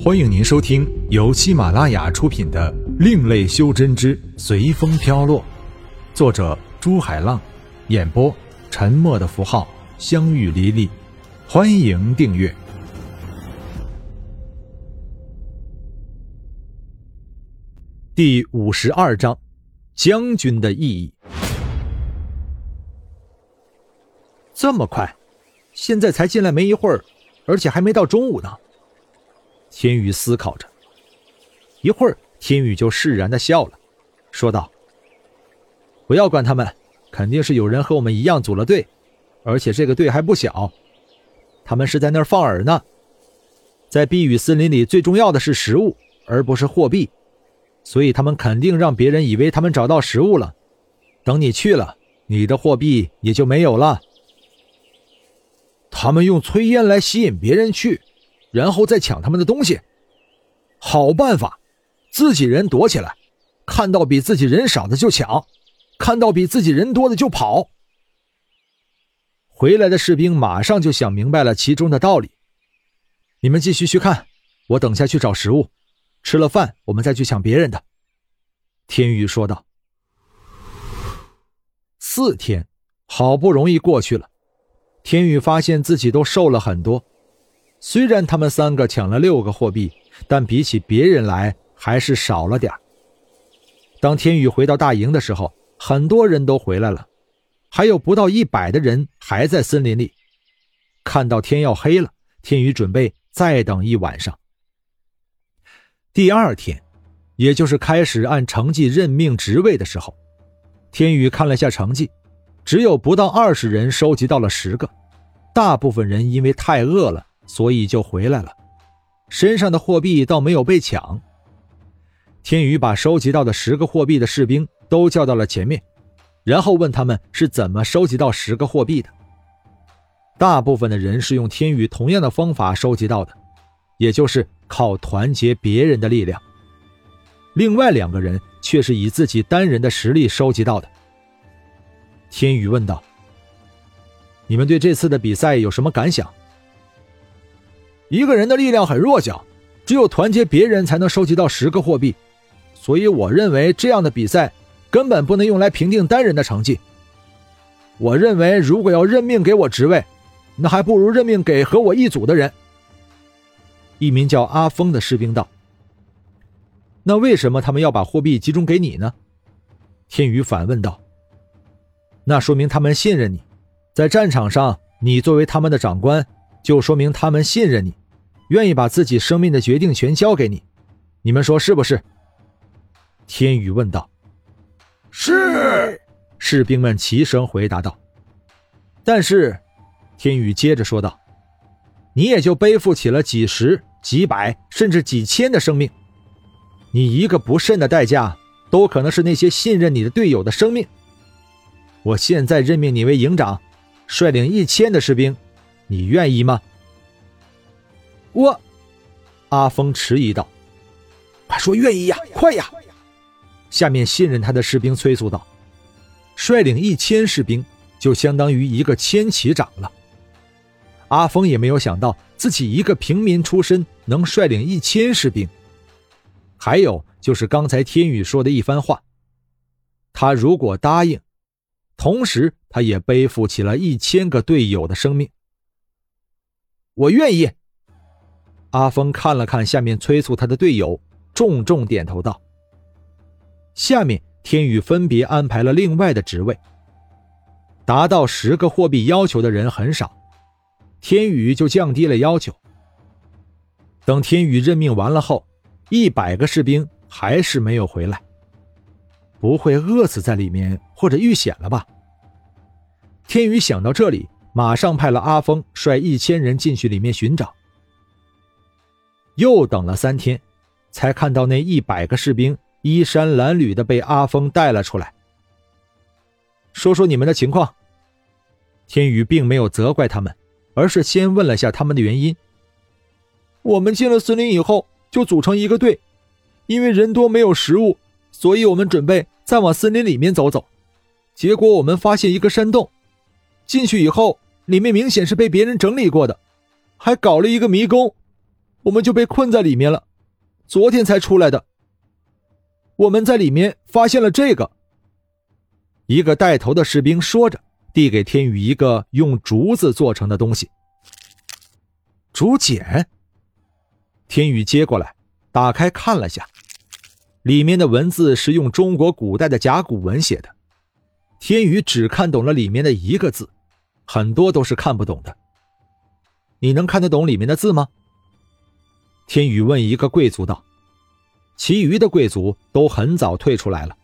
欢迎您收听由喜马拉雅出品的《另类修真之随风飘落》，作者朱海浪，演播沉默的符号、相遇离离。欢迎订阅第五十二章：将军的意义。这么快，现在才进来没一会儿，而且还没到中午呢。天宇思考着，一会儿，天宇就释然的笑了，说道：“不要管他们，肯定是有人和我们一样组了队，而且这个队还不小。他们是在那儿放饵呢。在碧雨森林里，最重要的是食物，而不是货币，所以他们肯定让别人以为他们找到食物了。等你去了，你的货币也就没有了。他们用炊烟来吸引别人去。”然后再抢他们的东西，好办法！自己人躲起来，看到比自己人少的就抢，看到比自己人多的就跑。回来的士兵马上就想明白了其中的道理。你们继续去看，我等下去找食物，吃了饭我们再去抢别人的。”天宇说道。四天，好不容易过去了，天宇发现自己都瘦了很多。虽然他们三个抢了六个货币，但比起别人来还是少了点当天宇回到大营的时候，很多人都回来了，还有不到一百的人还在森林里。看到天要黑了，天宇准备再等一晚上。第二天，也就是开始按成绩任命职位的时候，天宇看了下成绩，只有不到二十人收集到了十个，大部分人因为太饿了。所以就回来了，身上的货币倒没有被抢。天宇把收集到的十个货币的士兵都叫到了前面，然后问他们是怎么收集到十个货币的。大部分的人是用天宇同样的方法收集到的，也就是靠团结别人的力量。另外两个人却是以自己单人的实力收集到的。天宇问道：“你们对这次的比赛有什么感想？”一个人的力量很弱小，只有团结别人才能收集到十个货币，所以我认为这样的比赛根本不能用来评定单人的成绩。我认为，如果要任命给我职位，那还不如任命给和我一组的人。一名叫阿峰的士兵道：“那为什么他们要把货币集中给你呢？”天宇反问道：“那说明他们信任你，在战场上，你作为他们的长官。”就说明他们信任你，愿意把自己生命的决定权交给你，你们说是不是？天宇问道。是，士兵们齐声回答道。但是，天宇接着说道：“你也就背负起了几十、几百，甚至几千的生命，你一个不慎的代价，都可能是那些信任你的队友的生命。我现在任命你为营长，率领一千的士兵。”你愿意吗？我，阿峰迟疑道：“快说愿意呀，快呀！”下面信任他的士兵催促道：“率领一千士兵，就相当于一个千骑长了。”阿峰也没有想到自己一个平民出身能率领一千士兵。还有就是刚才天宇说的一番话，他如果答应，同时他也背负起了一千个队友的生命。我愿意。阿峰看了看下面催促他的队友，重重点头道：“下面天宇分别安排了另外的职位。达到十个货币要求的人很少，天宇就降低了要求。等天宇任命完了后，一百个士兵还是没有回来，不会饿死在里面或者遇险了吧？”天宇想到这里。马上派了阿峰率一千人进去里面寻找。又等了三天，才看到那一百个士兵衣衫褴褛的被阿峰带了出来。说说你们的情况。天宇并没有责怪他们，而是先问了下他们的原因。我们进了森林以后就组成一个队，因为人多没有食物，所以我们准备再往森林里面走走。结果我们发现一个山洞，进去以后。里面明显是被别人整理过的，还搞了一个迷宫。我们就被困在里面了，昨天才出来的。我们在里面发现了这个。一个带头的士兵说着，递给天宇一个用竹子做成的东西。竹简。天宇接过来，打开看了下，里面的文字是用中国古代的甲骨文写的。天宇只看懂了里面的一个字，很多都是看不懂的。你能看得懂里面的字吗？天宇问一个贵族道。其余的贵族都很早退出来了，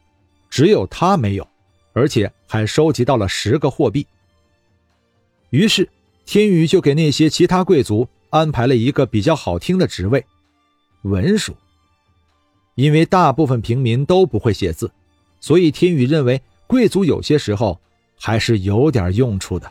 只有他没有，而且还收集到了十个货币。于是天宇就给那些其他贵族安排了一个比较好听的职位——文书。因为大部分平民都不会写字，所以天宇认为。贵族有些时候还是有点用处的。